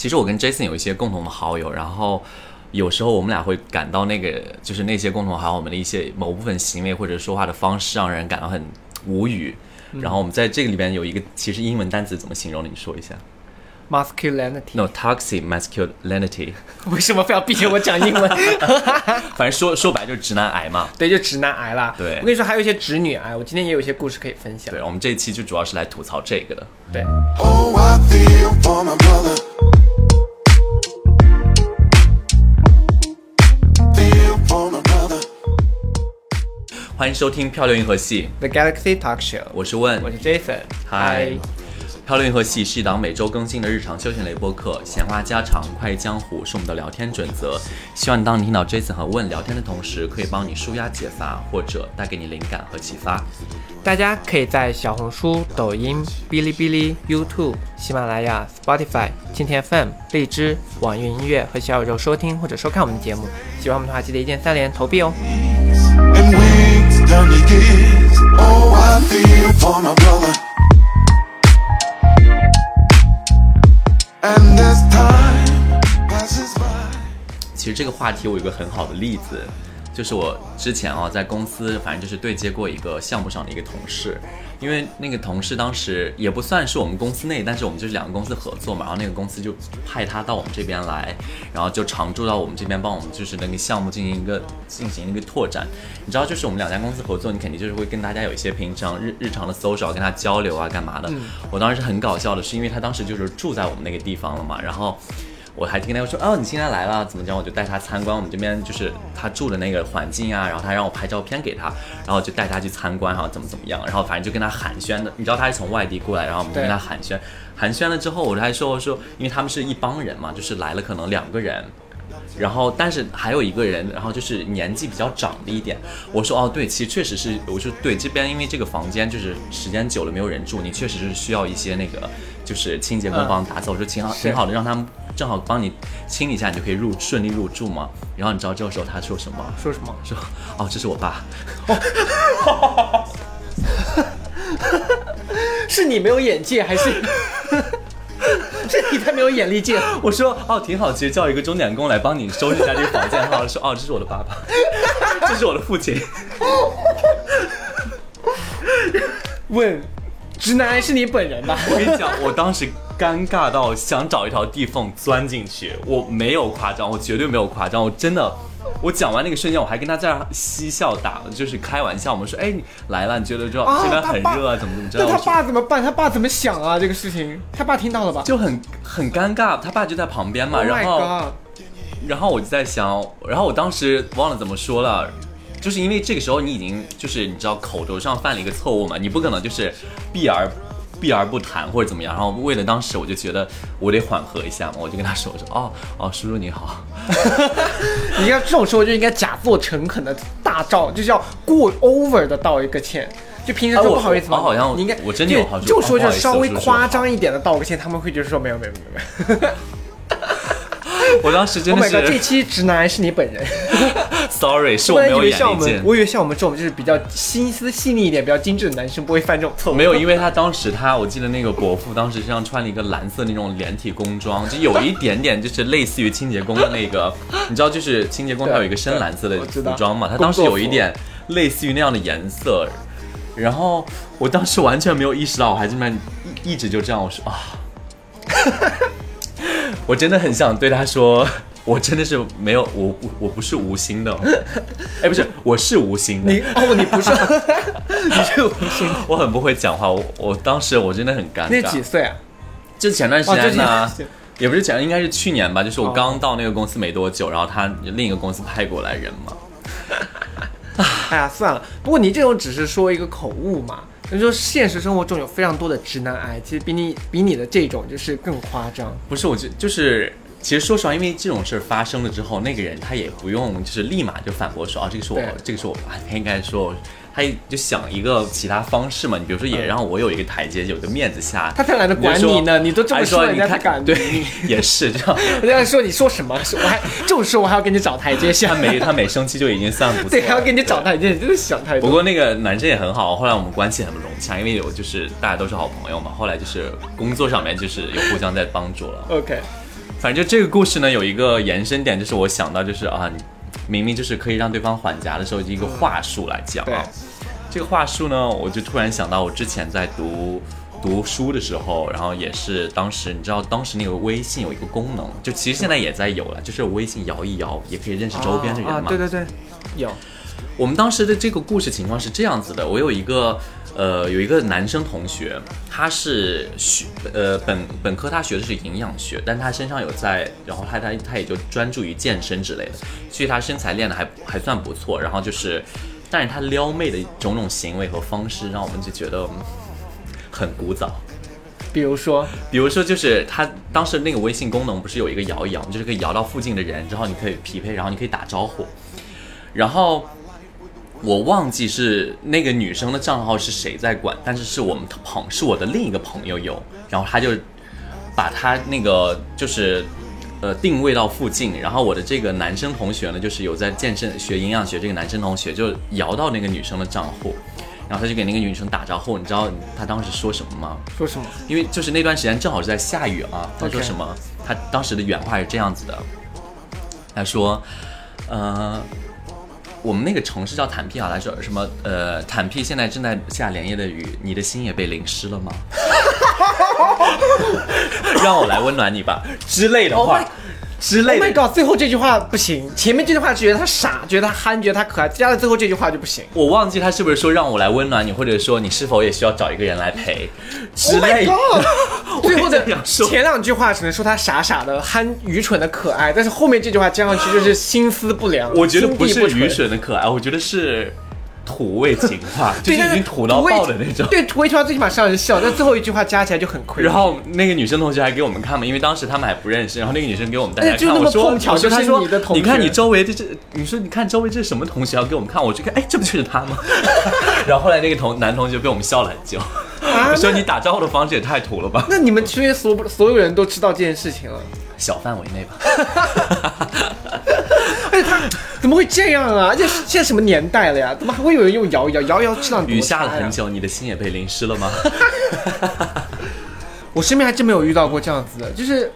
其实我跟 Jason 有一些共同的好友，然后有时候我们俩会感到那个就是那些共同好友们的一些某部分行为或者说话的方式让人感到很无语。然后我们在这个里边有一个其实英文单词怎么形容？你说一下。masculinity。No toxic masculinity，为什么非要逼着我讲英文？反正说说白就是直男癌嘛。对，就直男癌啦。对我跟你说，还有一些直女癌，我今天也有一些故事可以分享。对，我们这一期就主要是来吐槽这个的。对，Oh, I feel for my brother. 欢迎收听《漂流银河系》，The Galaxy Talk Show，我是问我。是 Jason。嗨，漂流银河系是一档每周更新的日常休闲类播客，闲话家常、快意江湖是我们的聊天准则。希望当你听到 Jason 和问聊天的同时，可以帮你舒压解乏，或者带给你灵感和启发。大家可以在小红书、抖音、哔哩哔哩、YouTube、喜马拉雅、Spotify、蜻蜓 FM、荔枝、网易云音乐和小宇宙收听或者收看我们的节目。喜欢我们的话，记得一键三连投币哦。And wings turn to gears. Oh, I feel for my brother. And this time passes by. 其实这个话题我有个很好的例子，就是我之前啊在公司，反正就是对接过一个项目上的一个同事，因为那个同事当时也不算是我们公司内，但是我们就是两个公司合作嘛，然后那个公司就派他到我们这边来，然后就常驻到我们这边帮我们就是那个项目进行一个进行一个拓展。你知道，就是我们两家公司合作，你肯定就是会跟大家有一些平常日日常的 social 跟他交流啊干嘛的。我当时很搞笑的是，因为他当时就是住在我们那个地方了嘛，然后。我还听他说，哦，你今天来了，怎么讲？我就带他参观我们这边就是他住的那个环境啊，然后他让我拍照片给他，然后就带他去参观，然后怎么怎么样，然后反正就跟他寒暄的，你知道他是从外地过来，然后我们就跟他寒暄，寒暄了之后，我还说说，因为他们是一帮人嘛，就是来了可能两个人。然后，但是还有一个人，然后就是年纪比较长的一点。我说哦，对，其实确实是，我说对，这边因为这个房间就是时间久了没有人住，你确实是需要一些那个就是清洁工帮打扫。我说挺好，挺好的，让他们正好帮你清理一下，你就可以入顺利入住嘛。然后你知道这个时候他说什么？说什么？说哦，这是我爸。是你没有眼界，还是 是你太没有眼力见？我说哦，挺好，其实叫一个钟点工来帮你收拾一下这个房间。好了，说哦，这是我的爸爸，这是我的父亲。问，直男癌是你本人吧？我跟你讲，我当时尴尬到想找一条地缝钻进去，我没有夸张，我绝对没有夸张，我真的。我讲完那个瞬间，我还跟他在那嬉笑打，就是开玩笑。我们说，哎，你来了，你觉得这啊这边很热啊，怎么怎么着？那他爸怎么办？他爸怎么想啊？这个事情，他爸听到了吧就很很尴尬，他爸就在旁边嘛，？Oh 然后然后我就在想，然后我当时忘了怎么说了，就是因为这个时候你已经就是你知道口头上犯了一个错误嘛，你不可能就是避而避而不谈或者怎么样。然后为了当时我就觉得我得缓和一下嘛，我就跟他说我说哦哦叔叔你好，你要这种时候就应该假作诚恳的大照，就是要过 over 的道一个歉。就平时啊我说不好意思嘛，我好像你应该我真的有就好说就稍微夸张一点的道个歉，他们会觉得说没有没有没有没有。我当时真 Oh 的 my god！这期直男癌是你本人，sorry 是我没有眼为像我们，力见。我以为像我们这种就是比较心思细腻一点、比较精致的男生不会犯这种错误。没有，因为他当时他，我记得那个伯父当时身上穿了一个蓝色那种连体工装，就有一点点就是类似于清洁工的那个，你知道，就是清洁工他有一个深蓝色的服装嘛，他当时有一点类似于那样的颜色，然后我当时完全没有意识到，我还这么一一直就这样，我说啊，我真的很想对他说。我真的是没有，我我我不是无心的，哎，不是，我是无心的。你哦，你不是，你是无心。我很不会讲话，我我当时我真的很尴那尬。几岁啊？就前段时间呢，是也不是前，应该是去年吧，就是我哦刚到那个公司没多久，然后他另一个公司派过来人嘛。哎呀，算了。不过你这种只是说一个口误嘛。你说现实生活中有非常多的直男癌，其实比你比你的这种就是更夸张。不是，我就就是，其实说实话，因为这种事儿发生了之后，那个人他也不用就是立马就反驳说啊，这个是我，这个是我，啊他应该说。他就想一个其他方式嘛，你比如说也让我有一个台阶，有个面子下。他才懒得管你呢你都这么说人家才敢对，也是这样。人家说你说什么，我还这种事我还要给你找台阶下他，没他没生气就已经算不错了。对，还要给你找台阶，你真的想太多。不过那个男生也很好，后来我们关系很融洽，因为有就是大家都是好朋友嘛。后来就是工作上面就是有互相在帮助了。OK，反正就这个故事呢，有一个延伸点，就是我想到就是啊，明明就是可以让对方缓颊的时候，一个话术来讲对啊。这个话术呢，我就突然想到，我之前在读读书的时候，然后也是当时你知道，当时那个微信有一个功能，就其实现在也在有了，就是微信摇一摇也可以认识周边的人嘛。啊，对对对，有。我们当时的这个故事情况是这样子的，我有一个呃有一个男生同学，他是学呃本本科他学的是营养学，但他身上有在，然后他他他也就专注于健身之类的，所以他身材练的还还算不错，然后就是，但是他撩妹的种种行为和方式，让我们就觉得很古早。比如说，比如说，就是他当时那个微信功能不是有一个摇一摇，就是可以摇到附近的人，之后你可以匹配，然后你可以打招呼。然后我忘记是那个女生的账号是谁在管，但是是我们朋是我的另一个朋友有，然后他就把他那个就是呃定位到附近，然后我的这个男生同学呢，就是有在健身学营养学这个男生同学就摇到那个女生的账户，然后他就给那个女生打招呼，你知道他当时说什么吗？说什么？因为就是那段时间正好是在下雨啊。他说什么他当时的原话是这样子的，他说，呃，我们那个城市叫坦皮啊，来说什么呃，坦皮现在正在下连夜的雨，你的心也被淋湿了吗？让我来温暖你吧之类的话话 my- 之 Oh 类 my。god！最后这句话不行，前面这句话觉得他傻，觉得他憨，觉得他可爱，加了最后这句话就不行。我忘记他是不是说让我来温暖你，或者说你是否也需要找一个人来陪之 Oh my 类的。god！最后的前两句话只能说他傻傻的、憨、愚蠢的、可爱，但是后面这句话加上去就是心思不良。我觉得不是愚蠢的可爱，我觉得是土味情话，就是已经土到爆的那种。对，土味情话最起码让人笑，但最后一句话加起来就很亏。然后那个女生同学还给我们看嘛，因为当时他们还不认识，然后那个女生给我们大家看，哎就那么我说，碰巧就是你的同学你看你周围这这，你说你看周围这是什么同学要给我们看，我就看，哎，这不就是他吗？然后后来那个同男同学被我们笑了很久，啊我说你打招呼的方式也太土了吧，那你们学院所所有人都知道这件事情了，小范围内吧。而 且他怎么会这样啊？这现在什么年代了呀？怎么还会有人用摇一摇？摇一摇质量多雨下了很久，你的心也被淋湿了吗？我身边还真没有遇到过这样子的，就是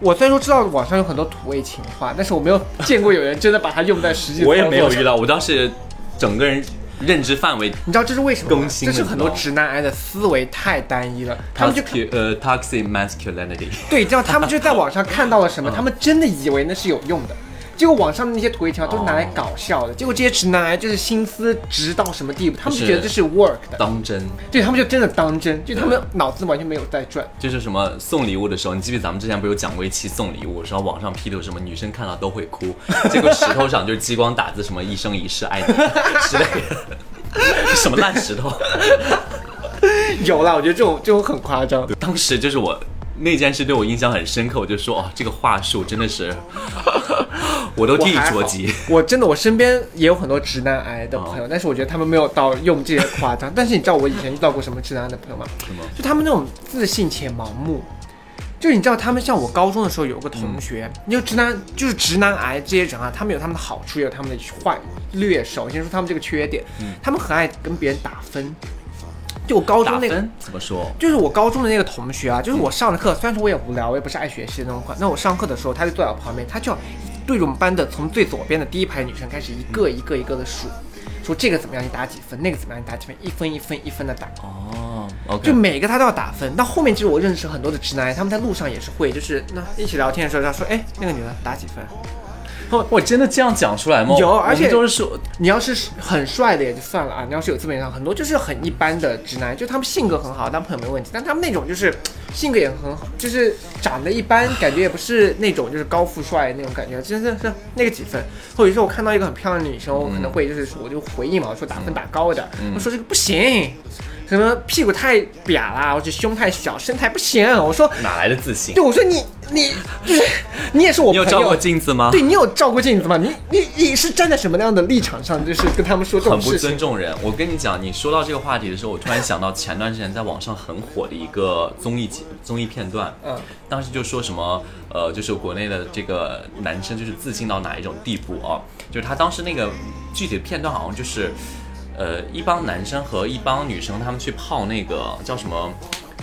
我虽然说知道网上有很多土味情话，但是我没有见过有人真的把它用在实际。我也没有遇。到，我当时整个人认知范围你知道这是为什么吗？更新这是很多直男癌的思维太单一了，他们就呃 toxic masculinity。对，这样他们就在网上看到了什么，他们真的以为那是有用的。结果网上的那些土味情话都是拿来搞笑的，结果这些直男癌就是心思直到什么地步，他们就觉得这是 work 的，当真，对他们就真的当真，就他们脑子完全没有在转。就是什么送礼物的时候，你记不记得咱们之前不是有讲过一期送礼物，然后网上批的什么女生看到都会哭，结果石头上就是激光打字什么一生一世爱你 之类的，什么烂石头。有啦，我觉得这种这种很夸张。当时就是我那件事对我印象很深刻，我就说哦，这个话术真的是，我都替你着急。我真的，我身边也有很多直男癌的朋友，但是我觉得他们没有到用这些夸张。但是你知道我以前遇到过什么直男癌的朋友吗？什么？就他们那种自信且盲目。就是你知道，他们像我高中的时候有个同学，你就直男就是直男癌这些人啊，他们有他们的好处，也有他们的坏劣。首先说他们这个缺点，他们很爱跟别人打分。就我高中那个怎么说？就是我高中的那个同学啊，就是我上的课，虽然说我也无聊，我也不是爱学习的那种款，那我上课的时候，他就坐在我旁边，他就要对着我们班的从最左边的第一排女生开始一个一个一个的数，说这个怎么样你打几分，那个怎么样你打几分，一分一分一分的打，哦，OK，就每个他都要打分。到后面其实我认识很多的直男癌，他们在路上也是会，就是那一起聊天的时候，他说，哎，那个女的打几分？我真的这样讲出来吗？有而且我们都是说你要是很帅的也就算了啊，你要是有资本上很多就是很一般的直男，就他们性格很好，当朋友没问题，但他们那种就是 性格也很好，就是长得一般，感觉也不是那种就是高富帅那种感觉，真的是那个几分。或者说我看到一个很漂亮的女生，我可能会就是说我就回应嘛，我说打分打高一点，我说这个不行。什么屁股太瘪啦，或者胸太小，身材不行。我说，哪来的自信？对，我说你你就是你也是我朋友，你有照过镜子吗？对你有照过镜子吗？你你你是站在什么样的立场上，就是跟他们说这很不种事情？尊重人。我跟你讲，你说到这个话题的时候，我突然想到前段时间在网上很火的一个综艺节综艺片段，嗯，当时就说什么，呃，就是国内的这个男生就是自信到哪一种地步啊？就是他当时那个具体的片段好像就是，呃，一帮男生和一帮女生他们去泡那个叫什么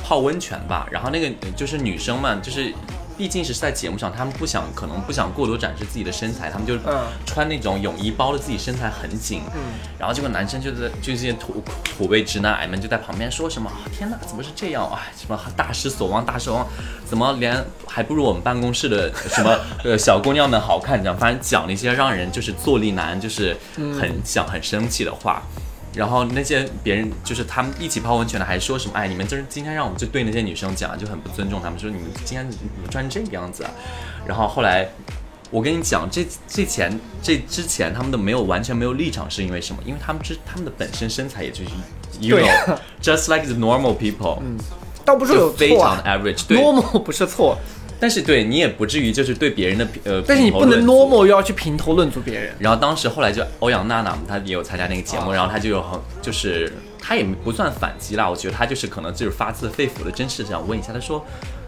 泡温泉吧，然后那个就是女生们就是。毕竟是在节目上，他们不想可能不想过多展示自己的身材，他们就嗯穿那种泳衣包的自己身材很紧，嗯然后结果男生就在就这些土土味直男癌们就在旁边说什么，啊天哪，怎么是这样？哎，什么大失所望，大失所望，怎么连还不如我们办公室的什么 呃小姑娘们好看？这样，反正讲了一些让人就是坐立难，就是很想很生气的话。然后那些别人就是他们一起泡温泉的，还说什么？哎，你们就是今天让我们就对那些女生讲，就很不尊重他们，说你们今天怎么穿成这个样子啊？然后后来我跟你讲，这这前这之前他们的没有完全没有立场，是因为什么？因为他们之他们的本身身材也就是 you 对 know just like the normal people，嗯、倒不是有就非常错啊 average，对。，normal 不是错，但是对你也不至于就是对别人的呃，但是你不能 normal 又要去评头论足别人。然后当时后来就欧阳娜娜她也有参加那个节目，哦然后她就有很就是她也不算反击啦，我觉得她就是可能就是发自肺腑的真实想问一下，她说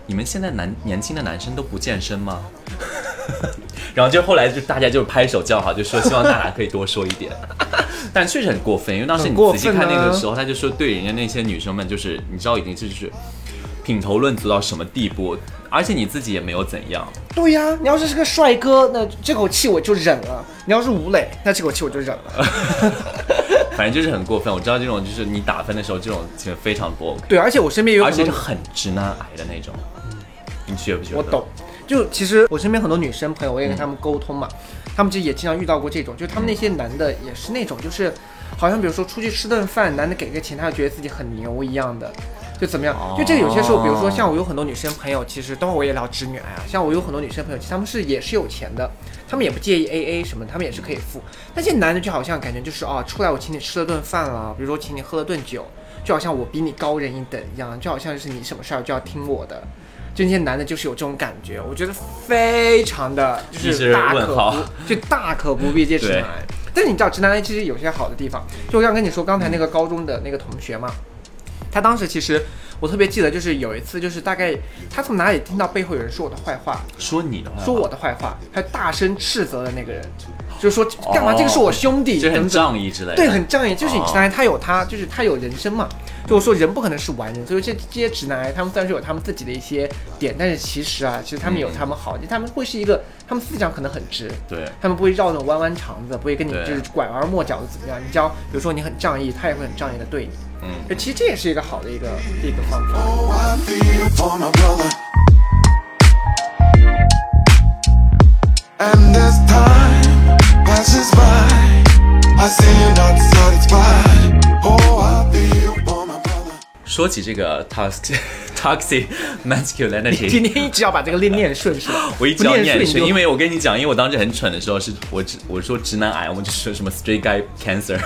你们现在男年轻的男生都不健身吗？然后就后来就大家就拍手叫好，就说希望娜娜可以多说一点，但确实很过分，因为当时你仔细看那个啊时候，他就说对人家那些女生们就是你知道已经就是品头论足到什么地步，而且你自己也没有怎样。对呀、你要是是个帅哥，那这口气我就忍了；你要是吴磊，那这口气我就忍了。反正就是很过分。我知道这种就是你打分的时候，这种其实非常不 OK，对，而且我身边有很多而且是很直男癌的那种。你觉不觉得？我懂。就其实我身边很多女生朋友，我也跟他们沟通嘛，她们其实也经常遇到过这种，就是他们那些男的也是那种，就是好像比如说出去吃顿饭，男的给个钱，他就觉得自己很牛一样的。就怎么样？就这个有些时候，比如说像我有很多女生朋友，其实等会儿我也聊直女癌啊。像我有很多女生朋友，其实她们是也是有钱的，她们也不介意 A A 什么，她们也是可以付。但这男的就好像感觉就是哦，出来我请你吃了顿饭了，比如说请你喝了顿酒，就好像我比你高人一等一样，就好像是你什么事儿就要听我的。就那些男的，就是有这种感觉，我觉得非常的 就是大可不，就大可不必这直男癌。但是你知道，直男癌其实有些好的地方，就我刚跟你说，刚才那个高中的那个同学嘛，他当时其实我特别记得，就是有一次，就是大概他从哪里听到背后有人说我的坏话，说你的话，说我的坏话，还大声斥责的那个人，就是说干嘛？这个是我兄弟，就很仗义之类的。对，很仗义。就是你哦直男癌他有他，就是他有人生嘛。就是说人不可能是完人，所以这这些直男癌他们虽然是有他们自己的一些点，但是其实啊，其实他们有嗯他们好，就他们会是一个，他们思想可能很直，对他们不会绕那种弯弯肠子，不会跟你就是拐弯抹角的怎么样。你只要比如说你很仗义，他也会很仗义的对你。嗯，其实这也是一个好的一个一个方法。Passes by, I see you're not satisfied. 说起这个 toxic toxic masculinity，今天一直要把这个念念顺是吧？我一直要不念顺，顺因为我跟你讲，因为我当时很蠢的时候是，我直我说直男癌，我们就说什么 straight guy cancer，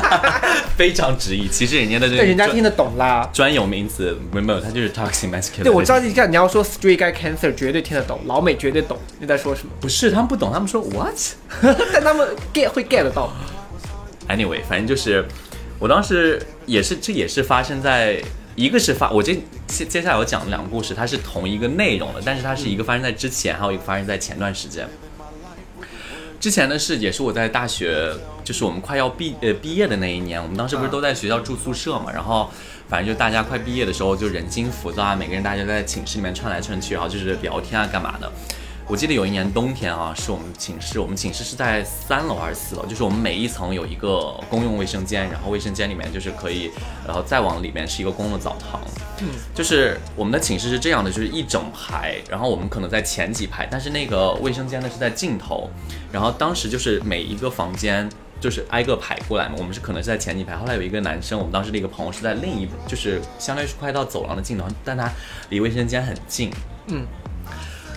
非常直译。其实人家的这个对人家听得懂啦。专有名词没有，它就是 toxic masculinity。对，我知道你看你要说 straight guy cancer 绝对听得懂，老美绝对懂你在说什么，不是他们不懂，他们说 what？但他们 get 会 get 得到。Anyway，反正就是我当时也是，这也是发生在一个是发我这接接下来我讲的两个故事，它是同一个内容的，但是它是一个发生在之前，还有一个发生在前段时间。之前的是也是我在大学，就是我们快要毕呃毕业的那一年，我们当时不是都在学校住宿舍嘛，然后反正就大家快毕业的时候就人心浮躁啊，每个人大家在寝室里面串来串去，然后就是聊天啊干嘛的。我记得有一年冬天啊，是我们寝室，我们寝室是在三楼还是四楼？就是我们每一层有一个公用卫生间，然后卫生间里面就是可以，然后再往里面是一个公共澡堂。嗯，就是我们的寝室是这样的，就是一整排，然后我们可能在前几排，但是那个卫生间呢是在尽头，然后当时就是每一个房间。就是挨个排过来嘛，我们是可能是在前几排，后来有一个男生，我们当时的一个朋友是在另一，就是相当于是快到走廊的尽头，但他离卫生间很近，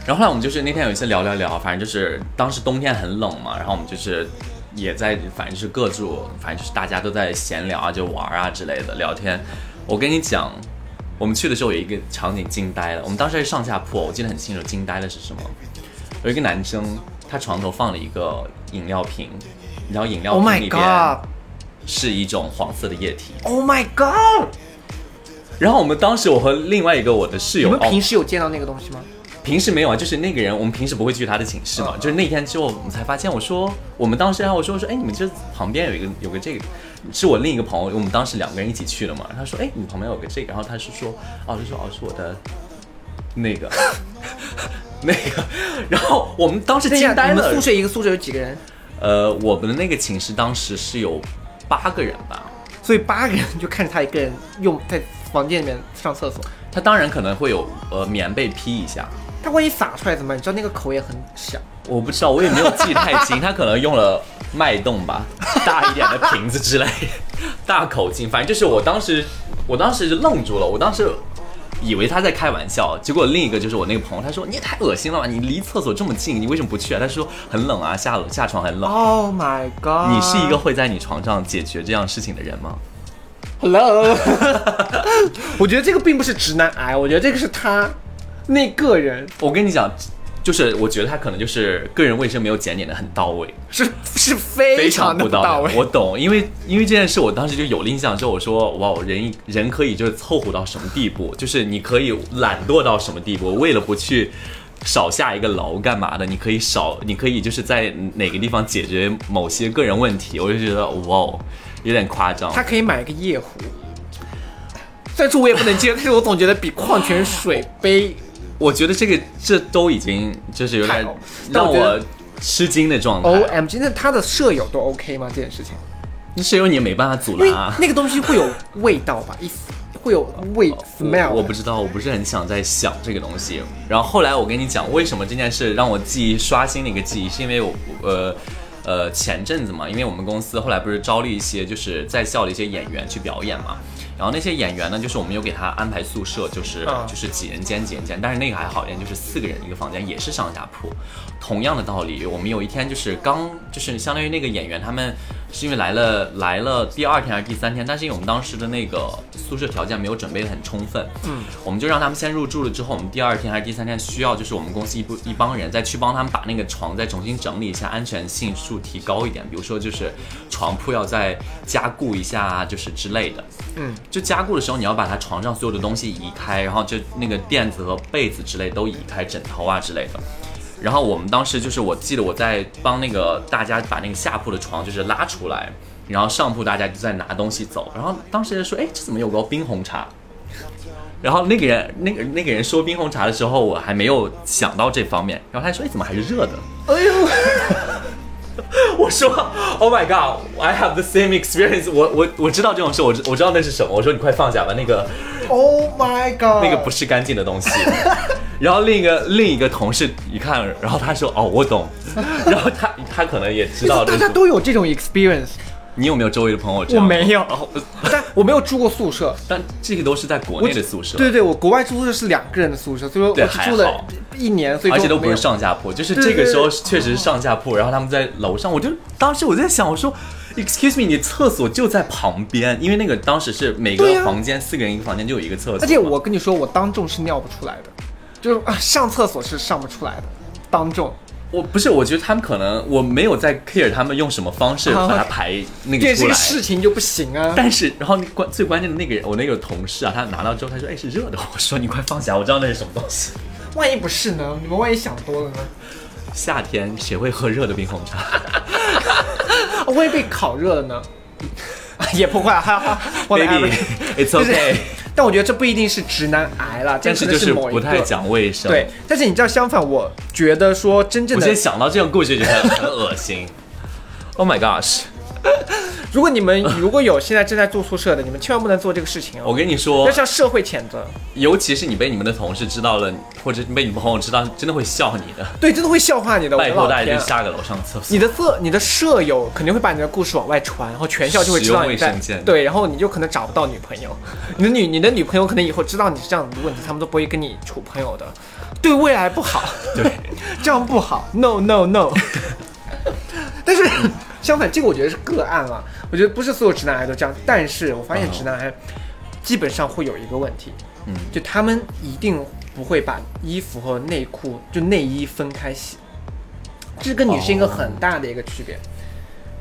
然后后来我们就是那天有一次聊聊聊，反正就是当时冬天很冷嘛，然后我们就是也在，反正就是各住，反正就是大家都在闲聊啊，就玩啊之类的聊天。我跟你讲，我们去的时候有一个场景惊呆了，我们当时是上下铺，我记得很清楚，惊呆的是什么？有一个男生，他床头放了一个饮料瓶，然后饮料 Oh 瓶里边是一种黄色的液体。Oh my god！然后我们当时我和另外一个我的室友你们平时有见到那个东西吗？平时没有啊，就是那个人，我们平时不会去他的寝室嘛，就是那天之后我们才发现，我说我们当时，然后我说我说，哎，你们这旁边有一个有个这个，是我另一个朋友，我们当时两个人一起去的嘛，他说，哎，你旁边有个这个，然后他是说，哦，就说哦是我的那个那个，然后我们当时等一下惊呆了你们宿。舍一个宿舍有几个人？呃，我们的那个寝室当时是有八个人吧，所以八个人就看着他一个人用在房间里面上厕所，他当然可能会有呃棉被披一下，他万一洒出来怎么办？你知道那个口也很小，我不知道，我也没有记太清，他可能用了脉动吧，大一点的瓶子之类，大口径，反正就是我当时，我当时就愣住了，我当时以为他在开玩笑，结果另一个就是我那个朋友，他说你也太恶心了吧，你离厕所这么近，你为什么不去啊？他说很冷啊，下下床很冷。Oh my god！你是一个会在你床上解决这样事情的人吗？Hello，我觉得这个并不是直男癌，我觉得这个是他那个人我跟你讲，就是我觉得他可能就是个人卫生没有检点的很到位。是是非非常的不到位。我懂，因为因为这件事，我当时就有了印象之后，我说哇，人人可以就是凑合到什么地步，就是你可以懒惰到什么地步，为了不去少下一个楼干嘛的，你可以少，你可以就是在哪个地方解决某些个人问题，我就觉得哇哦，有点夸张。他可以买个夜壶，虽然说我也不能接受，但 是我总觉得比矿泉水杯我觉得这个这都已经就是有点让我吃惊的状态。O M G，那他的舍友都 OK 吗？这件事情，舍友你也没办法阻拦啊。那个东西会有味道吧，一会有味 smell 我我不知道，我不是很想再想这个东西。然后后来我跟你讲，为什么这件事让我记忆刷新了一个记忆，是因为我呃呃前阵子嘛，因为我们公司后来不是招了一些就是在校的一些演员去表演嘛。然后那些演员呢，就是我们有给他安排宿舍，就是、嗯就是几人间几人间，但是那个还好一点，就是四个人一个房间，也是上下铺。同样的道理，我们有一天就是刚就是相当于那个演员他们是因为来了来了第二天还是第三天，但是因为我们当时的那个宿舍条件没有准备的很充分，嗯，我们就让他们先入住了之后，我们第二天还是第三天需要就是我们公司一部一帮人再去帮他们把那个床再重新整理一下，安全系数提高一点，比如说就是床铺要再加固一下啊，就是之类的，嗯，就加固的时候，你要把它床上所有的东西移开，然后就那个垫子和被子之类都移开，枕头啊之类的。然后我们当时就是，我记得我在帮那个大家把那个下铺的床就是拉出来，然后上铺大家就在拿东西走。然后当时就说，哎，这怎么有个冰红茶？然后那个人，那个那个人说冰红茶的时候，我还没有想到这方面。然后他说，哎，怎么还是热的？哎呦，我说，Oh my God，I have the same experience 我。我我知道这种事，我我知道那是什么。我说你快放下吧，那个 Oh my god！那个不是干净的东西。然后另一个另一个同事一看，然后他说哦，我懂。然后他他可能也知道这大家。都有这种 experience，你有没有周围的朋友这样？我没有哦但我没有住过宿舍。但这个都是在国内的宿舍，对对对，我国外住宿舍是两个人的宿舍，所以说我只住了一年，所以而且都不是上下铺，就是这个时候确实是上下铺，然后他们在楼上，我就当时我在想，我说，excuse me，你厕所就在旁边，因为那个当时是每个房间四个人一个房间就有一个厕所，而且我跟你说，我当众是尿不出来的，就是啊，上厕所是上不出来的，当众。我不是，我觉得他们可能我没有在 care 他们用什么方式啊把它排那个个出来。事情就不行啊。但是，然后那关最关键的那个人，我那个同事啊，他拿到之后，他说：“哎，是热的。”我说：“你快放下，我知道那是什么东西。万一不是呢？你们万一想多了呢？夏天谁会喝热的冰红茶？啊 万一被烤热了呢？也不会啊，哈哈。whatever Baby，it's okay。但我觉得这不一定是直男癌了，这但是就是不太讲卫生。对，，但是你知道，相反，我觉得说真正的我现在，想到这个故事就很很恶心。Oh my gosh！如果你们 如果有现在正在住宿舍的，你们千万不能做这个事情我哦，跟你说要，向社会谴责。尤其是你被你们的同事知道了，或者被你朋友知道，真的会笑你的。对，真的会笑话你的。我的拜托大家老天啊就下个楼上厕所。你的舍你的舍友肯定会把你的故事往外传，然后全校就会知道你在对，然后你就可能找不到女朋友，你的女你的女朋友可能以后知道你是这样的问题，他们都不会跟你处朋友的，对未来不好，对，这样不好，no no no。但是 相反，这个我觉得是个案了，我觉得不是所有直男癌都这样，但是我发现直男癌基本上会有一个问题，嗯，就他们一定不会把衣服和内裤就内衣分开洗，这是跟女生一个很大的一个区别。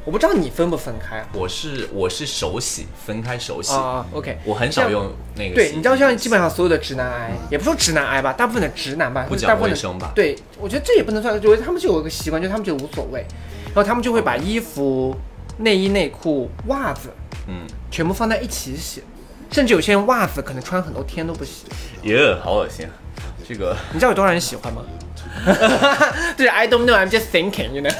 我不知道你分不分开啊？我是我是手洗，分开手洗。啊，OK，我很少用那个。对，你知道像基本上所有的直男癌，也不说直男癌吧，大部分的直男吧，不讲或者大部分的卫生吧对，我觉得这也不能算，我觉得他们就有一个习惯，就是他们觉得无所谓，然后他们就会把衣服、内衣、内裤、袜子嗯，全部放在一起洗，甚至有些人袜子可能穿很多天都不洗。耶，好恶心啊！这个你知道有多少人喜欢吗？就是 I don't know, I'm just thinking, you know。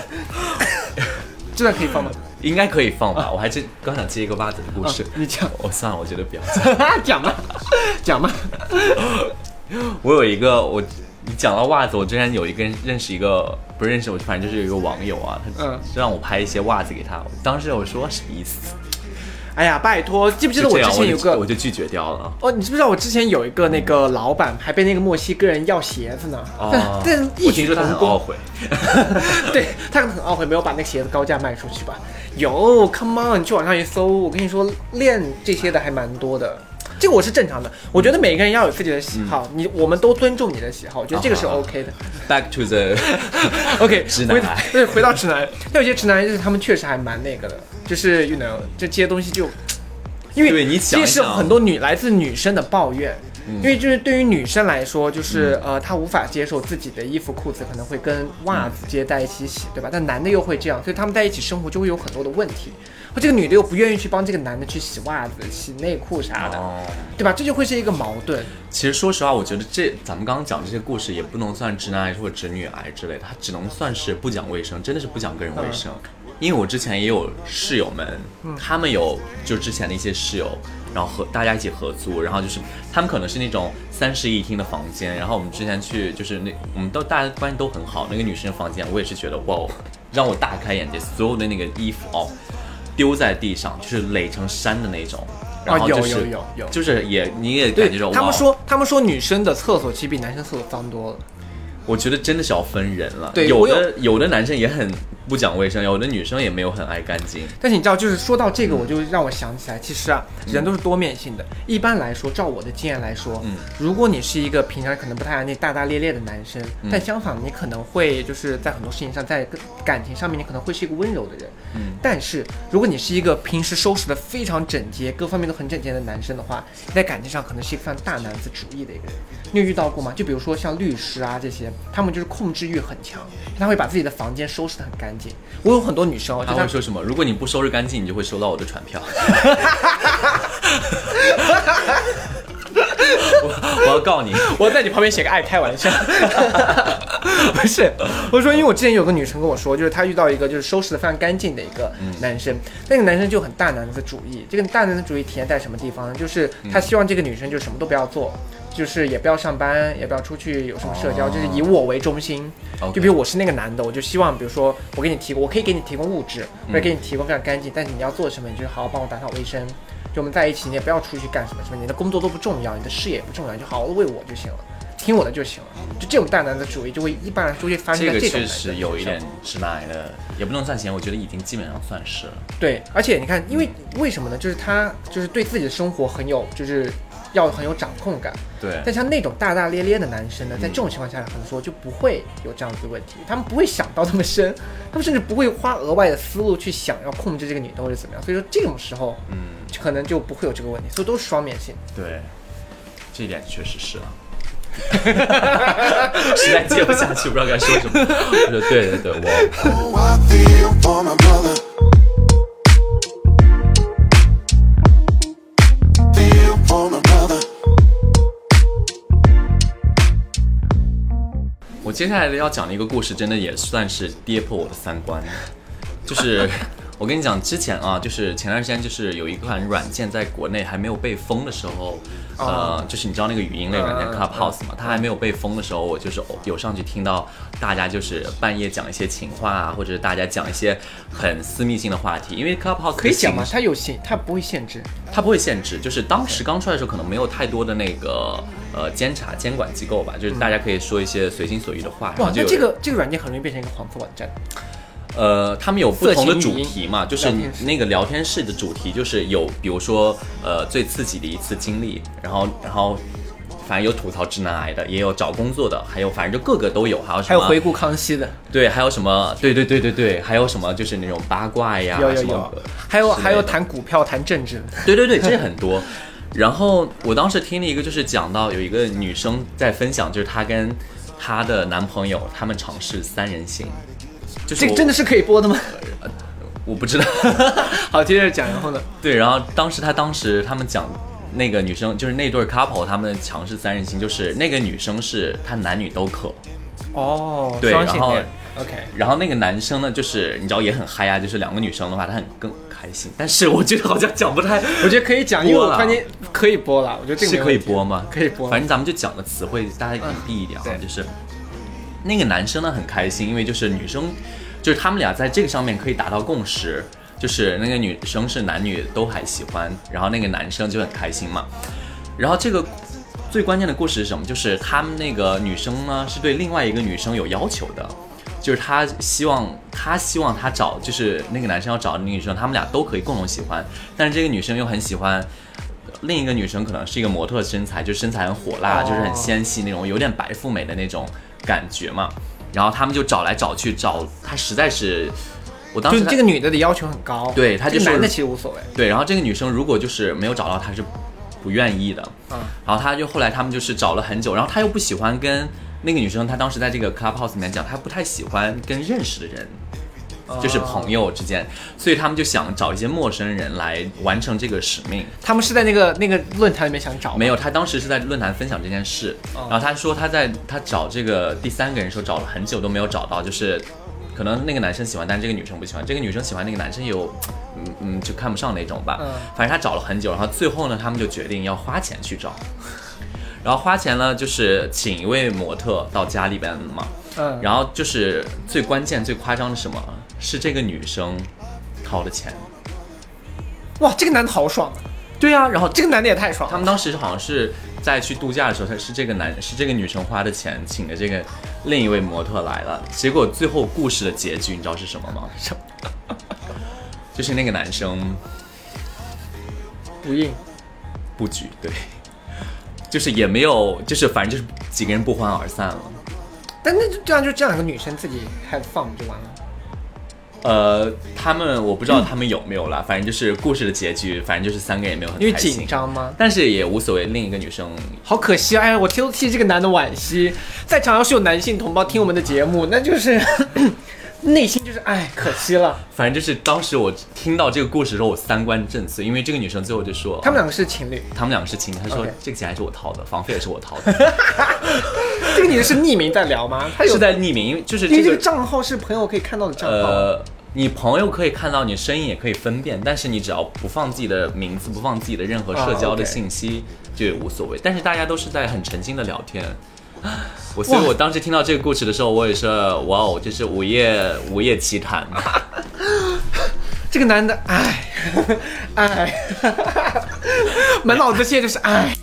真的可以放吗？应该可以放吧？我还真刚想接一个袜子的故事啊，你讲哦，算了，我觉得不要讲。讲吧，讲吧。我有一个，我你讲到袜子，我之前有一个认识一个，不认识我，反正就是有一个网友啊，他嗯让我拍一些袜子给他，当时我说什么意思？哎呀，拜托，记不记得我之前有个我就拒绝掉了。哦，你知不知道我之前有一个那个老板还被那个墨西哥人要鞋子呢？哦 但但异我听说他曲同工。很懊悔。对他可能很懊悔没有把那个鞋子高价卖出去吧。有，Come on，你去网上一搜，我跟你说，练这些的还蛮多的。这个我是正常的，我觉得每个人要有自己的喜好，你我们都尊重你的喜好，我觉得这个是 OK 的。Back to the OK，直男回对，回到直男，那有些直男就是他们确实还蛮那个的，就是 you know 这些东西就，因为对你想一这是很多女来自女生的抱怨。因为就是对于女生来说，就是、嗯呃，她无法接受自己的衣服、裤子可能会跟袜子接在一起洗，对吧？但男的又会这样，所以他们在一起生活就会有很多的问题。或这个女的又不愿意去帮这个男的去洗袜子、洗内裤啥的，哦。对吧？这就会是一个矛盾。其实说实话，我觉得这咱们刚刚讲这些故事也不能算直男癌或者直女癌之类的，它只能算是不讲卫生，真的是不讲个人卫生。因为我之前也有室友们，他们有就之前的一些室友，然后和大家一起合租，然后就是他们可能是那种三室一厅的房间，然后我们之前去就是那我们都大家关系都很好，那个女生房间我也是觉得哇，让我大开眼界，所有的那个衣服哦丢在地上，就是垒成山的那种，然后就是、有有有就是也你也感觉说，他们说他们说女生的厕所其实比男生厕所脏多了。我觉得真的是要分人了。有的有的男生也很不讲卫生，有的女生也没有很爱干净。但是你知道，就是说到这个，我就让我想起来，其实啊，人都是多面性的。一般来说，照我的经验来说，嗯如果你是一个平常可能不太爱那大大咧咧的男生，嗯但相反，你可能会就是在很多事情上，在感情上面，你可能会是一个温柔的人。嗯但是如果你是一个平时收拾的非常整洁，各方面都很整洁的男生的话，你在感情上可能是一个非常大男子主义的一个人。你有遇到过吗？就比如说像律师啊这些，他们就是控制欲很强，他会把自己的房间收拾得很干净。我有很多女生她会说什么？如果你不收拾干净，你就会收到我的传票。我我要告你。我在你旁边写个爱开玩笑，不是，我说因为我之前有个女生跟我说，就是她遇到一个就是收拾的非常干净的一个男生，那个男生就很大男子主义。这个大男子主义体现在什么地方呢？就是他希望这个女生就什么都不要做。就是也不要上班，也不要出去有什么社交，哦就是以我为中心。就比如我是那个男的，我就希望，比如说我给你提供，我可以给你提供物质，或者给你提供非常干净，但是你要做什么，你就是好好帮我打扫卫生。就我们在一起，你也不要出去干什么什么，你的工作都不重要，你的事业也不重要，你就好好的为我就行了，听我的就行了。就这种大男子主义，就会一般来说会发生这个在这种确实有一点直男癌的，也不能算钱，我觉得已经基本上算是了。对，而且你看，因为为什么呢？就是他就是对自己的生活很有，就是要很有掌控感。对，但像那种大大咧咧的男生呢，在这种情况下，很多时候就不会有这样子的问题，他们不会想到那么深，他们甚至不会花额外的思路去想要控制这个女的或者怎么样。所以说这种时候，嗯，可能就不会有这个问题，所以都是双面性。对，这一点确实是啊。实在接不下去，不知道该说什么。我说对对对，我接下来的要讲的一个故事，真的也算是跌破我的三观。就是我跟你讲，之前啊，就是前段时间，就是有一款软件在国内还没有被封的时候，呃，就是你知道那个语音类软件 Clubhouse 嘛，它还没有被封的时候，我就是有上去听到大家就是半夜讲一些情话啊，或者是大家讲一些很私密性的话题，因为 Clubhouse 可以讲吗？它有限，它不会限制。它不会限制，就是当时刚出来的时候，可能没有太多的那个呃监察监管机构吧，就是大家可以说一些随心所欲的话。然哇那这个这个软件很容易变成一个黄色网站。呃，他们有不同的主题嘛，就是那个聊天室的主题就是有，比如说呃最刺激的一次经历，然后然后反正有吐槽直男癌的，也有找工作的，还有反正就各个都有，还有什么还有回顾康熙的，对，还有什么对对对对对，还有什么就是那种八卦呀，有有什么有，还有还有谈股票、谈政治。的。对对对，这很多。然后我当时听了一个，就是讲到有一个女生在分享，就是她跟她的男朋友他们尝试三人行，就是这个真的是可以播的吗？我不知道。好，接着讲，然后呢？对，然后当时他当时他们讲那个女生就是那对 couple 他们的强势三人行，就是那个女生是她男女都可，哦，对然后，OK，然后那个男生呢，就是你知道也很嗨啊，就是两个女生的话，他很更开心。但是我觉得好像讲不太，我觉得可以讲，因为我突然间可以播了，我觉得这个是可以播吗？可以播，反正咱们就讲的词汇大家隐蔽一点啊，嗯就是那个男生呢很开心，因为就是女生，就是他们俩在这个上面可以达到共识，就是那个女生是男女都还喜欢，然后那个男生就很开心嘛。然后这个最关键的故事是什么？就是他们那个女生呢是对另外一个女生有要求的。就是她希望，她希望她找，就是那个男生要找的那个女生，他们俩都可以共同喜欢，但是这个女生又很喜欢另一个女生，可能是一个模特身材，就身材很火辣，哦就是很纤细那种，有点白富美的那种感觉嘛。然后他们就找来找去找，他实在是，我当时就这个女的的要求很高，对她就说这个男的其实无所谓，对，然后这个女生如果就是没有找到，她是不愿意的。嗯，然后他就后来他们就是找了很久，然后他又不喜欢跟那个女生，她当时在这个 clubhouse 里面讲，她不太喜欢跟认识的人，就是朋友之间，所以他们就想找一些陌生人来完成这个使命。他们是在那个那个论坛里面想找，没有，他当时是在论坛分享这件事，哦然后他说他在他找这个第三个人的时候找了很久都没有找到，就是可能那个男生喜欢，但这个女生不喜欢，这个女生喜欢那个男生有，嗯嗯就看不上那种吧。嗯反正他找了很久，然后最后呢，他们就决定要花钱去找，然后花钱呢就是请一位模特到家里边嘛，嗯，然后就是最关键最夸张的是什么？是这个女生掏的钱。哇，这个男的好爽啊，对啊，然后这个男的也太爽了，他们当时好像是在去度假的时候，他是这个男是这个女生花的钱请的这个另一位模特来了，结果最后故事的结局你知道是什么吗？什么 就是那个男生不应，不举，对，就是也没有，就是反正就是几个人不欢而散了。但那就这样就这两个女生自己 have fun 不就完了？呃，他们我不知道他们有没有啦，反正就是故事的结局，反正就是三个也没有很因为开心紧，张吗？但是也无所谓。另一个女生好可惜啊！哎呀，我替替这个男的惋惜。在场要是有男性同胞听我们的节目，那就是内心就是哎，可惜了。反正就是当时我听到这个故事的时候，我三观震碎，因为这个女生最后就说他们两个是情侣，他们两个是情侣，她说这个钱还是我掏的，房费也是我掏的，这个女的是匿名在聊吗？她有是在匿名，因为就是因为这个账号是朋友可以看到的账号。呃，你朋友可以看到，你声音也可以分辨，但是你只要不放自己的名字，不放自己的任何社交啊的信息，就也无所谓。但是大家都是在很诚心的聊天。我所以，我当时听到这个故事的时候，我也是哇哦，就是午夜午夜奇谈。这个男的，哎，哎，满脑子现在就是哎，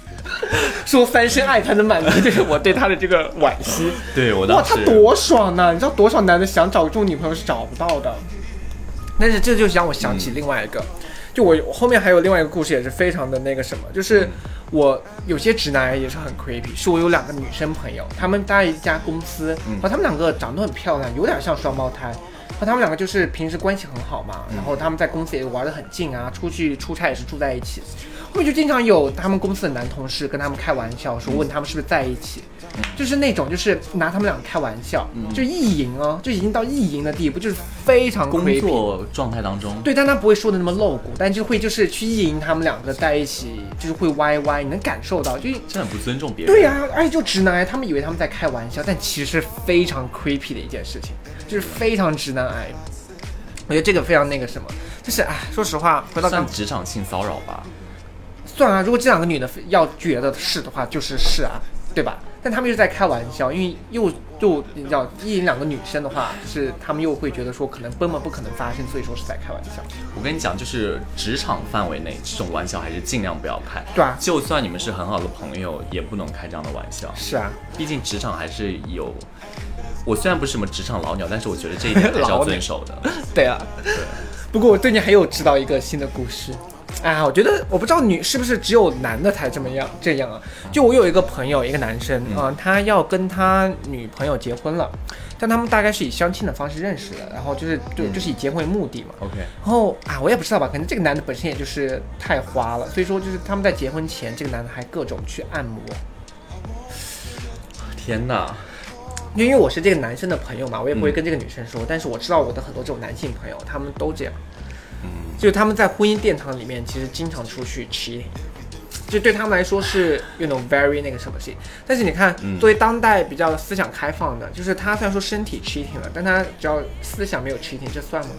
说翻身爱才能满足，就是我对他的这个惋惜。对我当时他多爽呢！你知道多少男的想找这种女朋友是找不到的。但是这就让我想起另外一个，就我我后面还有另外一个故事，也是非常的那个什么，就是我有些直男癌也是很 creepy，是我有两个女生朋友，她们在一家公司，然后她们两个长得很漂亮，有点像双胞胎。然后他们两个就是平时关系很好嘛，然后他们在公司也玩得很近啊，出去出差也是住在一起。后面就经常有他们公司的男同事跟他们开玩笑说，问他们是不是在一起，就是那种就是拿他们俩开玩笑，就意淫哦，就已经到意淫的地步，就是非常工作状态当中，对，但他不会说的那么露骨，但就会就是去意淫他们两个在一起，就是会歪歪，你能感受到，就真的很不尊重别人。对呀、而且就直男癌，他们以为他们在开玩笑，但其实是非常 creepy 的一件事情，就是非常直男癌。我觉得这个非常那个什么，就是哎，说实话，回到职场性骚扰吧。算啊，如果这两个女的要觉得是的话，就是是啊，对吧？但他们又是在开玩笑，因为又就你知道，意淫两个女生的话，就是他们又会觉得说可能根本不可能发生，所以说是在开玩笑。我跟你讲，就是职场范围内这种玩笑还是尽量不要开。对啊就算你们是很好的朋友，也不能开这样的玩笑。是啊，毕竟职场还是有，我虽然不是什么职场老鸟，但是我觉得这一点还是要 遵守的。对啊。不过我最近还有知道一个新的故事，啊，我觉得我不知道女是不是只有男的才这么样这样啊？就我有一个朋友，一个男生啊、他要跟他女朋友结婚了，但他们大概是以相亲的方式认识的，然后就是就就是以结婚为目的嘛。OK，然后啊，我也不知道吧，可能这个男的本身也就是太花了，所以说就是他们在结婚前，这个男的还各种去按摩。天哪，因为我是这个男生的朋友嘛，我也不会跟这个女生说，但是我知道我的很多这种男性朋友，他们都这样，嗯，就他们在婚姻殿堂里面，其实经常出去 cheating。就对他们来说是 you know very 那个什么事情。但是你看，嗯作为当代比较思想开放的，就是他虽然说身体 cheating 了，但他只要思想没有 cheating，这算吗？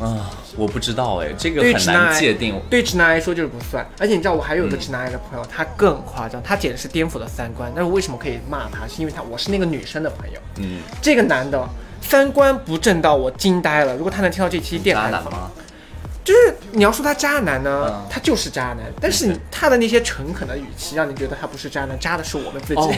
啊，我不知道哎，这个很直男来难界定。对直男来说就是不算。而且你知道，我还有一个嗯直男癌的朋友，他更夸张，他简直是颠覆了三观。但是为什么可以骂他？是因为他我是那个女生的朋友，嗯，这个男的三观不正到我惊呆了。如果他能听到这期电台的话，渣男吗？就是你要说他渣男呢，嗯他就是渣男，但是你他的那些诚恳的语气，让你觉得他不是渣男，渣的是我们自己。哦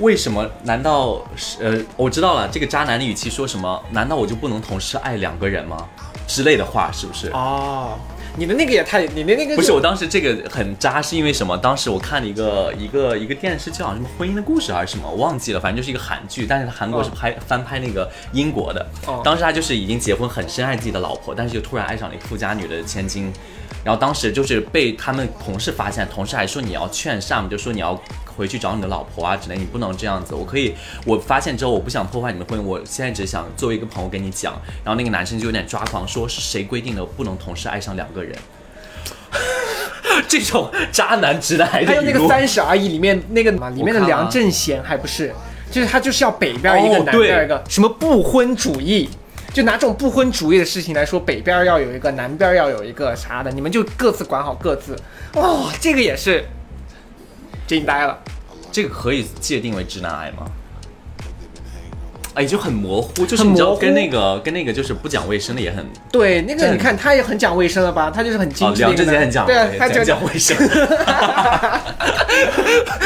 为什么？难道是呃，我知道了，这个渣男的语气说什么？难道我就不能同时爱两个人吗？之类的话，是不是？哦，你的那个也太，你的那个不是，我当时这个很渣，是因为什么？当时我看了一个一个一个电视剧，好像什么婚姻的故事还是什么，我忘记了，反正就是一个韩剧，但是韩国是拍、翻拍那个英国的。哦当时他就是已经结婚，很深爱自己的老婆，但是就突然爱上了一个富家女的千金，然后当时就是被他们同事发现，同事还说你要劝善，就说你要回去找你的老婆啊之类，你不能这样子。我可以，我发现之后我不想破坏你们婚姻，我现在只想作为一个朋友跟你讲。然后那个男生就有点抓狂，说是谁规定的不能同时爱上两个人？这种渣男直男癌还有那个《三十而已》里面那个嘛，里面的梁正贤还不是，就是他就是要北边一个，哦对南边一个，什么不婚主义。就拿这种不婚主义的事情来说，北边要有一个，南边要有一个啥的，你们就各自管好各自。哦，这个也是惊呆了。这个可以界定为直男癌吗？哎，就很模糊，就是你知道跟那个跟那个就是不讲卫生的也很对，那个你看他也很讲卫生了吧？他就是很精哦，致。梁振杰很讲对啊，他讲就讲卫生。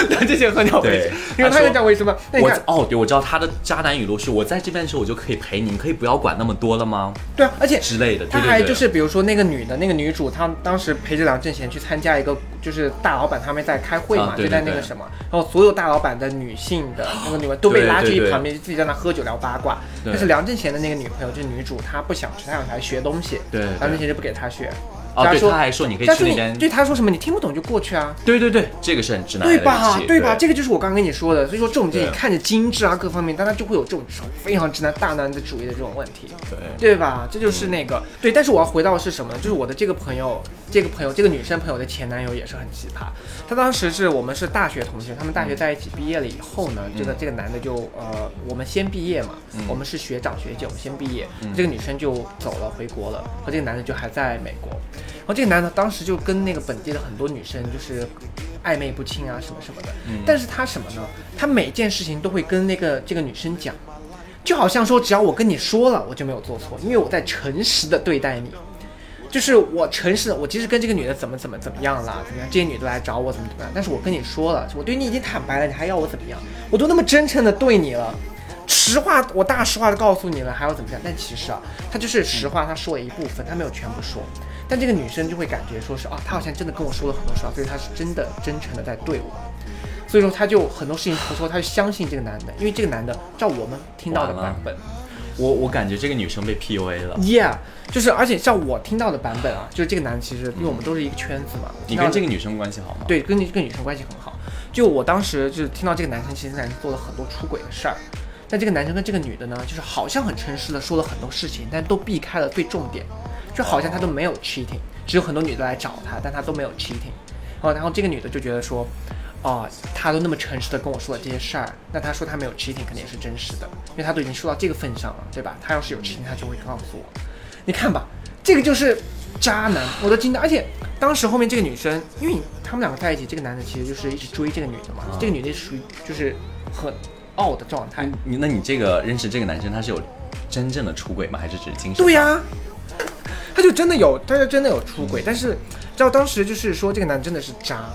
梁振杰很讲卫对生，因为他他说也讲卫生嘛。那你我看，哦，对，我知道他的渣男语录是：我在这边的时候我就可以陪你，你可以不要管那么多了吗？对啊，而且之类的。他对对对还就是，比如说那个女的，那个女主，她当时陪着梁正贤去参加一个，就是大老板他们在开会嘛，啊对就在对对那个什么，然后所有大老板的女性的那个女们都被拉去对对对一旁边，就自己在那喝酒聊八卦。对但是梁正贤的那个女朋友，就是女主，她不想去，她想来学东西，对对梁正贤就不给她学。哦，对，说他还说你可以。对他说什么你听不懂就过去啊，对对对，这个是很直男的对吧对吧？这个就是我刚刚跟你说的，所以说这种电影看着精致啊各方面，但他就会有这种非常直男大男子主义的这种问题。对对吧？这就是那个对，但是我要回到的是什么呢？就是我的这个朋友，这个朋友，这个女生朋友的前男友也是很奇葩。他当时是我们是大学同学，他们大学在一起毕业了以后呢，这个这个男的就呃，我们先毕业嘛，我们是学长学姐，我们先毕业，这个女生就走了回国了，和这个男的就还在美国。然后这个男的当时就跟那个本地的很多女生就是暧昧不清啊什么什么的，但是他什么呢？他每件事情都会跟那个这个女生讲。就好像说，只要我跟你说了，我就没有做错，因为我在诚实的对待你。就是我诚实的，我其实跟这个女的怎么怎么怎么样了，怎么样，这些女的来找我怎么怎么样，但是我跟你说了，我对你已经坦白了，你还要我怎么样？我都那么真诚的对你了，实话我大实话的告诉你了，还要怎么样？但其实啊，他就是实话，他说了一部分，他没有全部说。但这个女生就会感觉说是啊，他好像真的跟我说了很多实话，所以他是真的真诚的在对我。所以说他就很多事情不说，他就相信这个男的，因为这个男的照我们听到的版本我我感觉这个女生被 PUA 了。，Yeah，就是而且像我听到的版本啊，就是这个男的其实因为我们都是一个圈子嘛，你跟这个个女生关系好吗？，对跟这个女生关系很好。就我当时就是听到这个男生其实男生做了很多出轨的事儿，但这个男生跟这个女的呢，就是好像很诚实的说了很多事情，但都避开了最重点，就好像他都没有 cheating，只有很多女的来找他，但他都没有 cheating。哦然后这个女的就觉得说。哦，他都那么诚实的跟我说了这些事儿，那他说他没有 cheating 肯定也是真实的，因为他都已经说到这个份上了，对吧？他要是有 cheating，他就会告诉我。你看吧，这个就是渣男，我都惊呆。而且当时后面这个女生，因为他们两个在一起，这个男的其实就是一直追这个女的嘛，这个女的属于就是很傲的状态。你那你这个认识这个男生，他是有真正的出轨吗？还是只是精神？对呀、他就真的有，他就真的有出轨，但是知道当时就是说这个男真的是渣，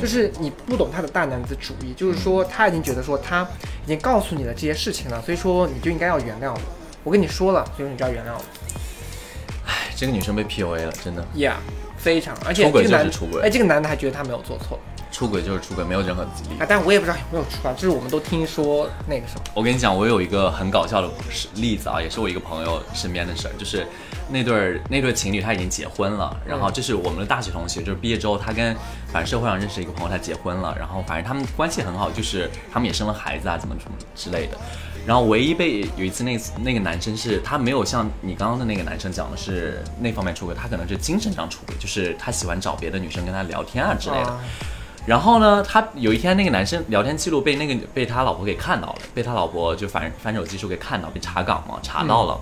就是你不懂他的大男子主义，就是说他已经觉得说他已经告诉你了这些事情了，所以说你就应该要原谅我。我跟你说了，所以说你就要原谅我。哎这个女生被 PUA 了，真的。Yeah，非常，而且这个男就是出轨哎，这个男的还觉得他没有做错出轨就是出轨，没有任何自立啊，。但我也不知道有没有出啊，就是我们都听说那个什么，我跟你讲，我有一个很搞笑的事例子啊，也是我一个朋友身边的事儿，就是那对儿那对情侣他已经结婚了，然后这是我们的大学同学，就是毕业之后他跟反正社会上认识一个朋友，他结婚了，然后反正他们关系很好，就是他们也生了孩子啊，怎么怎么之类的。然后唯一被有一次那次那个男生是他没有像你刚刚的那个男生讲的是那方面出轨，他可能是精神上出轨，就是他喜欢找别的女生跟他聊天啊之类的。然后呢，他有一天那个男生聊天记录被那个被他老婆给看到了，被他老婆就翻翻手机时候给看到，被查岗嘛，查到了。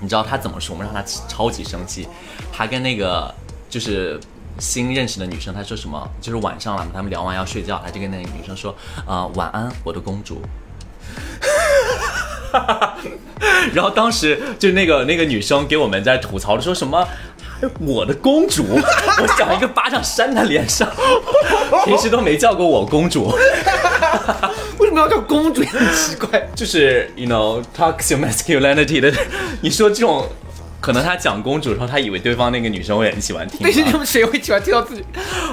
你知道他怎么说吗？让他超级生气。他跟那个就是新认识的女生，他说什么？就是晚上了嘛，他们聊完要睡觉，他就跟那个女生说，呃，晚安，我的公主。然后当时就那个那个女生给我们在吐槽的说什么。我的公主，我想一个巴掌扇她脸上。平时都没叫过我公主，为什么要叫公主？很奇怪。就是 you know toxic masculinity 的。你说这种，可能他讲公主的时候，他以为对方那个女生会很喜欢听吧。但是你们谁会喜欢听到自己？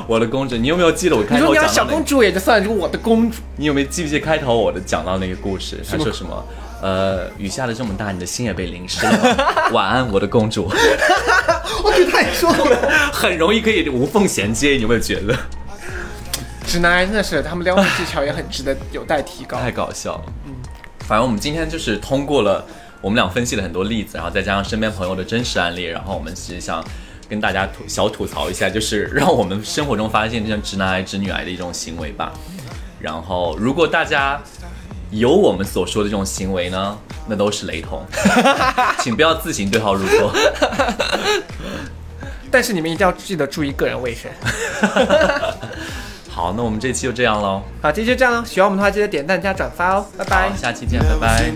我的公主，你有没有记得我开头讲到那个？公主也就算了，就我的公主。你有没有记不记得开头我的讲到那个故事？他说什么？呃，雨下的这么大，你的心也被淋湿了。晚安，我的公主。我觉得太重了。很容易可以无缝衔接，你有没有觉得？直男癌真的是，他们撩妹技巧也很值得有待提高。太搞笑了。嗯，反正我们今天就是通过了我们俩分析了很多例子，然后再加上身边朋友的真实案例，然后我们其实想跟大家吐小吐槽一下，就是让我们生活中发现这种直男癌、直女癌的一种行为吧。然后，如果大家有我们所说的这种行为呢，那都是雷同，请不要自行对号入座。但是你们一定要记得注意个人卫生。好，那我们这期就这样喽，好，这期就这样了。喜欢我们的话，记得点赞加转发哦，拜拜，。下期见，拜拜